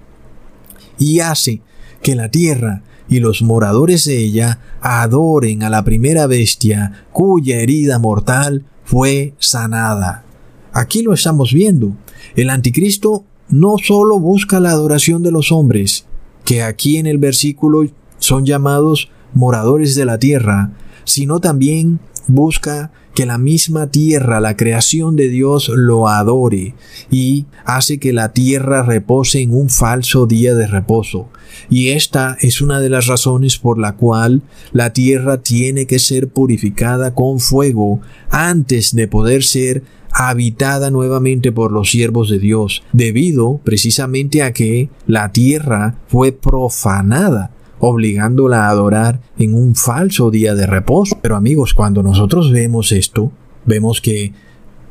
y hace que la tierra y los moradores de ella adoren a la primera bestia cuya herida mortal fue sanada. Aquí lo estamos viendo. El anticristo no solo busca la adoración de los hombres, que aquí en el versículo son llamados moradores de la tierra, sino también busca que la misma tierra, la creación de Dios, lo adore y hace que la tierra repose en un falso día de reposo. Y esta es una de las razones por la cual la tierra tiene que ser purificada con fuego antes de poder ser habitada nuevamente por los siervos de Dios, debido precisamente a que la tierra fue profanada obligándola a adorar en un falso día de reposo. Pero amigos, cuando nosotros vemos esto, vemos que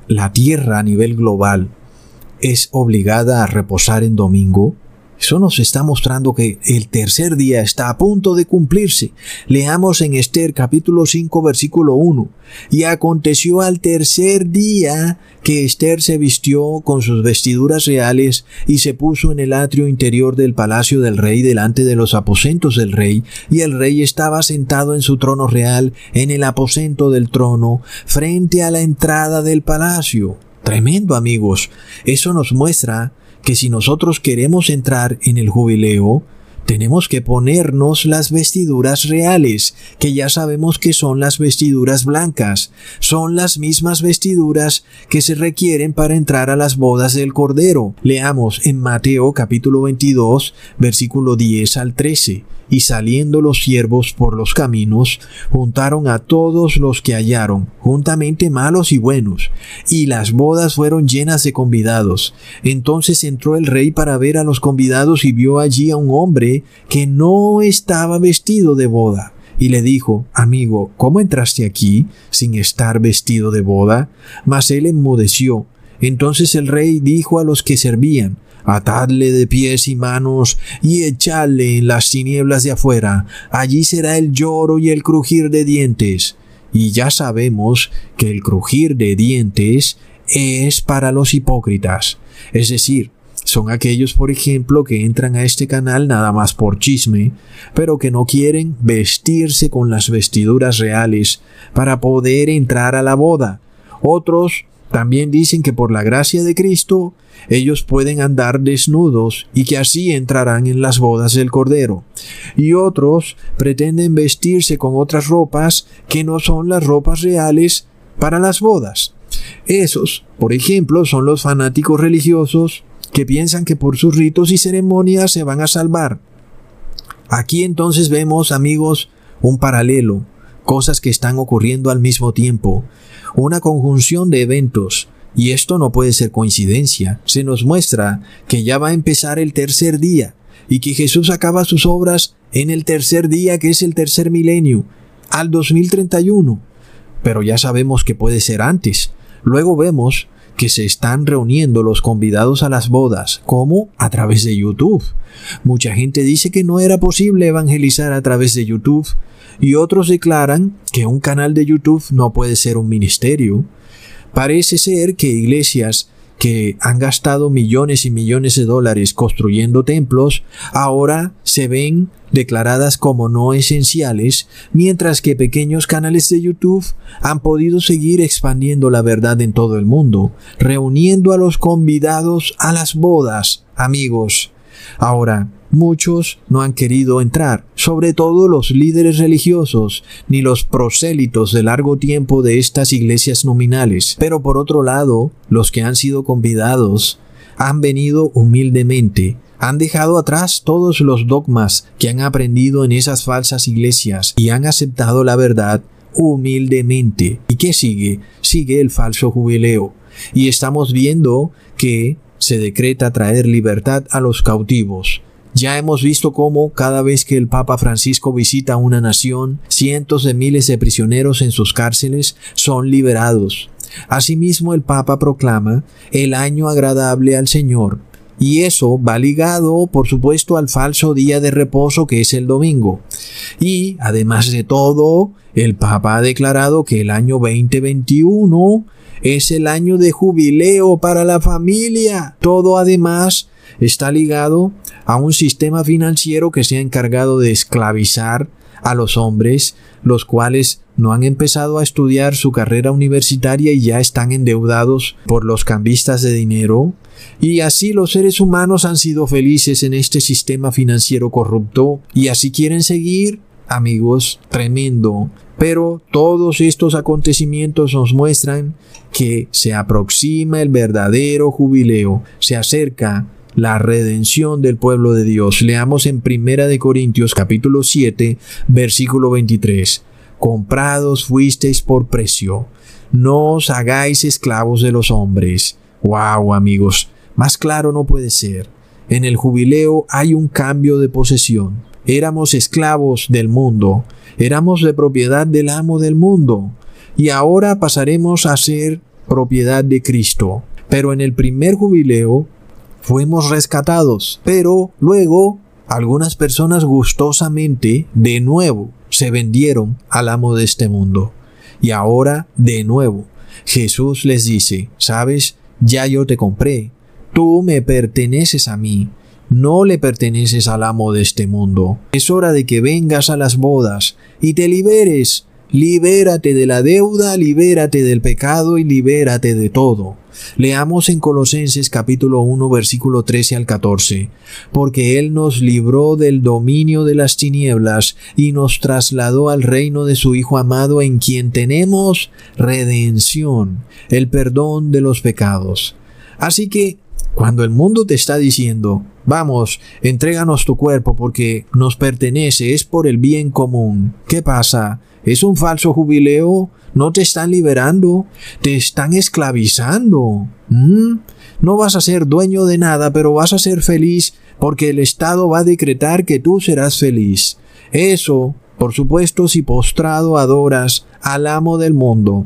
la tierra a nivel global es obligada a reposar en domingo, eso nos está mostrando que el tercer día está a punto de cumplirse. Leamos en Esther capítulo 5 versículo 1. Y aconteció al tercer día que Esther se vistió con sus vestiduras reales y se puso en el atrio interior del palacio del rey delante de los aposentos del rey, y el rey estaba sentado en su trono real en el aposento del trono frente a la entrada del palacio. Tremendo amigos. Eso nos muestra que si nosotros queremos entrar en el jubileo, tenemos que ponernos las vestiduras reales, que ya sabemos que son las vestiduras blancas, son las mismas vestiduras que se requieren para entrar a las bodas del Cordero. Leamos en Mateo capítulo 22, versículo 10 al 13. Y saliendo los siervos por los caminos, juntaron a todos los que hallaron, juntamente malos y buenos, y las bodas fueron llenas de convidados. Entonces entró el rey para ver a los convidados y vio allí a un hombre que no estaba vestido de boda. Y le dijo, Amigo, ¿cómo entraste aquí sin estar vestido de boda? Mas él enmudeció. Entonces el rey dijo a los que servían, Atadle de pies y manos y echadle en las tinieblas de afuera. Allí será el lloro y el crujir de dientes. Y ya sabemos que el crujir de dientes es para los hipócritas. Es decir, son aquellos, por ejemplo, que entran a este canal nada más por chisme, pero que no quieren vestirse con las vestiduras reales para poder entrar a la boda. Otros también dicen que por la gracia de Cristo ellos pueden andar desnudos y que así entrarán en las bodas del Cordero. Y otros pretenden vestirse con otras ropas que no son las ropas reales para las bodas. Esos, por ejemplo, son los fanáticos religiosos que piensan que por sus ritos y ceremonias se van a salvar. Aquí entonces vemos, amigos, un paralelo, cosas que están ocurriendo al mismo tiempo una conjunción de eventos, y esto no puede ser coincidencia. Se nos muestra que ya va a empezar el tercer día, y que Jesús acaba sus obras en el tercer día, que es el tercer milenio, al 2031. Pero ya sabemos que puede ser antes. Luego vemos que se están reuniendo los convidados a las bodas, como a través de YouTube. Mucha gente dice que no era posible evangelizar a través de YouTube, y otros declaran que un canal de YouTube no puede ser un ministerio. Parece ser que iglesias que han gastado millones y millones de dólares construyendo templos, ahora se ven declaradas como no esenciales, mientras que pequeños canales de YouTube han podido seguir expandiendo la verdad en todo el mundo, reuniendo a los convidados a las bodas, amigos. Ahora, muchos no han querido entrar, sobre todo los líderes religiosos, ni los prosélitos de largo tiempo de estas iglesias nominales. Pero por otro lado, los que han sido convidados han venido humildemente, han dejado atrás todos los dogmas que han aprendido en esas falsas iglesias y han aceptado la verdad humildemente. ¿Y qué sigue? Sigue el falso jubileo. Y estamos viendo que se decreta traer libertad a los cautivos. Ya hemos visto cómo cada vez que el Papa Francisco visita una nación, cientos de miles de prisioneros en sus cárceles son liberados. Asimismo el Papa proclama el año agradable al Señor, y eso va ligado, por supuesto, al falso día de reposo que es el domingo. Y, además de todo, el Papa ha declarado que el año 2021 es el año de jubileo para la familia. Todo además está ligado a un sistema financiero que se ha encargado de esclavizar a los hombres, los cuales no han empezado a estudiar su carrera universitaria y ya están endeudados por los cambistas de dinero. Y así los seres humanos han sido felices en este sistema financiero corrupto y así quieren seguir amigos, tremendo. Pero todos estos acontecimientos nos muestran que se aproxima el verdadero jubileo, se acerca la redención del pueblo de Dios. Leamos en Primera de Corintios capítulo 7, versículo 23. Comprados fuisteis por precio. No os hagáis esclavos de los hombres. Wow, amigos, más claro no puede ser. En el jubileo hay un cambio de posesión. Éramos esclavos del mundo, éramos de propiedad del amo del mundo, y ahora pasaremos a ser propiedad de Cristo. Pero en el primer jubileo fuimos rescatados, pero luego algunas personas gustosamente de nuevo se vendieron al amo de este mundo. Y ahora de nuevo Jesús les dice, sabes, ya yo te compré, tú me perteneces a mí, no le perteneces al amo de este mundo. Es hora de que vengas a las bodas y te liberes. Libérate de la deuda, libérate del pecado y libérate de todo. Leamos en Colosenses capítulo 1 versículo 13 al 14, porque Él nos libró del dominio de las tinieblas y nos trasladó al reino de su Hijo amado en quien tenemos redención, el perdón de los pecados. Así que cuando el mundo te está diciendo, vamos, entréganos tu cuerpo porque nos pertenece, es por el bien común, ¿qué pasa? ¿Es un falso jubileo? No te están liberando, te están esclavizando. ¿Mm? No vas a ser dueño de nada, pero vas a ser feliz porque el Estado va a decretar que tú serás feliz. Eso, por supuesto, si postrado adoras al amo del mundo.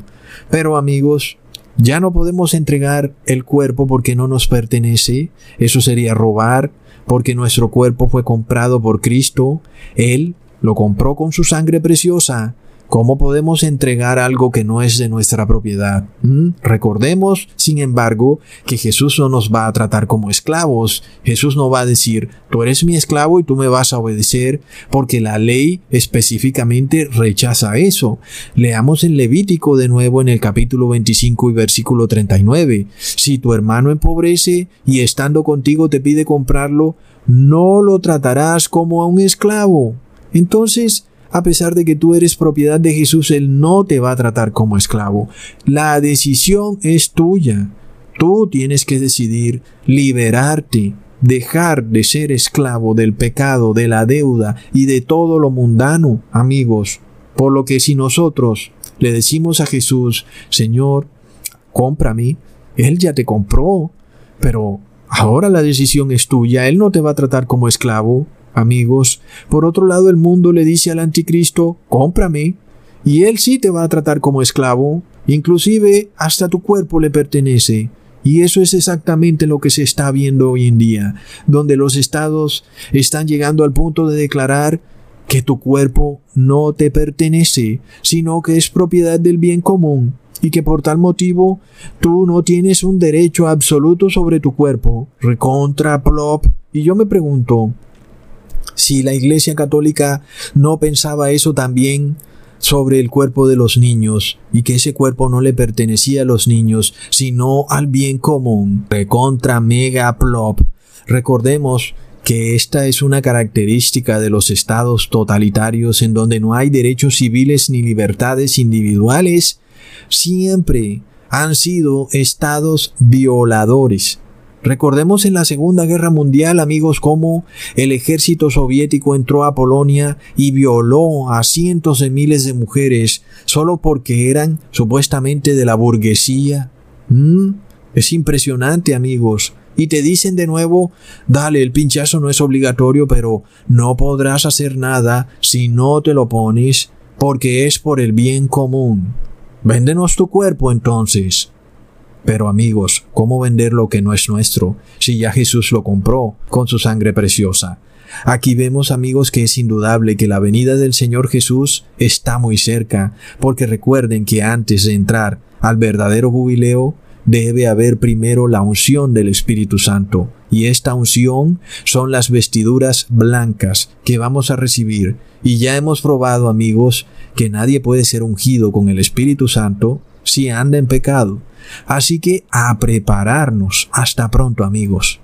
Pero amigos, ya no podemos entregar el cuerpo porque no nos pertenece. Eso sería robar, porque nuestro cuerpo fue comprado por Cristo. Él lo compró con su sangre preciosa. ¿Cómo podemos entregar algo que no es de nuestra propiedad? ¿Mm? Recordemos, sin embargo, que Jesús no nos va a tratar como esclavos. Jesús no va a decir, tú eres mi esclavo y tú me vas a obedecer, porque la ley específicamente rechaza eso. Leamos en Levítico de nuevo en el capítulo 25 y versículo 39. Si tu hermano empobrece y estando contigo te pide comprarlo, no lo tratarás como a un esclavo. Entonces, a pesar de que tú eres propiedad de Jesús, Él no te va a tratar como esclavo. La decisión es tuya. Tú tienes que decidir liberarte, dejar de ser esclavo del pecado, de la deuda y de todo lo mundano, amigos. Por lo que si nosotros le decimos a Jesús, Señor, cómprame, Él ya te compró, pero ahora la decisión es tuya, Él no te va a tratar como esclavo, amigos. Por otro lado, el mundo le dice al anticristo, cómprame, y él sí te va a tratar como esclavo, inclusive hasta tu cuerpo le pertenece. Y eso es exactamente lo que se está viendo hoy en día, donde los estados están llegando al punto de declarar que tu cuerpo no te pertenece, sino que es propiedad del bien común, y que por tal motivo tú no tienes un derecho absoluto sobre tu cuerpo. Recontra plop. Y yo me pregunto, si la Iglesia Católica no pensaba eso también sobre el cuerpo de los niños y que ese cuerpo no le pertenecía a los niños, sino al bien común. Recontra mega plop. Recordemos que esta es una característica de los estados totalitarios en donde no hay derechos civiles ni libertades individuales. Siempre han sido estados violadores Recordemos en la Segunda Guerra Mundial, amigos, cómo el ejército soviético entró a Polonia y violó a cientos de miles de mujeres solo porque eran supuestamente de la burguesía. ¿Mm? Es impresionante, amigos. Y te dicen de nuevo, dale, el pinchazo no es obligatorio, pero no podrás hacer nada si no te lo pones, porque es por el bien común. Véndenos tu cuerpo entonces. Pero amigos, ¿cómo vender lo que no es nuestro si ya Jesús lo compró con su sangre preciosa? Aquí vemos amigos que es indudable que la venida del Señor Jesús está muy cerca, porque recuerden que antes de entrar al verdadero jubileo, debe haber primero la unción del Espíritu Santo, y esta unción son las vestiduras blancas que vamos a recibir, y ya hemos probado amigos que nadie puede ser ungido con el Espíritu Santo si anda en pecado. Así que a prepararnos. Hasta pronto amigos.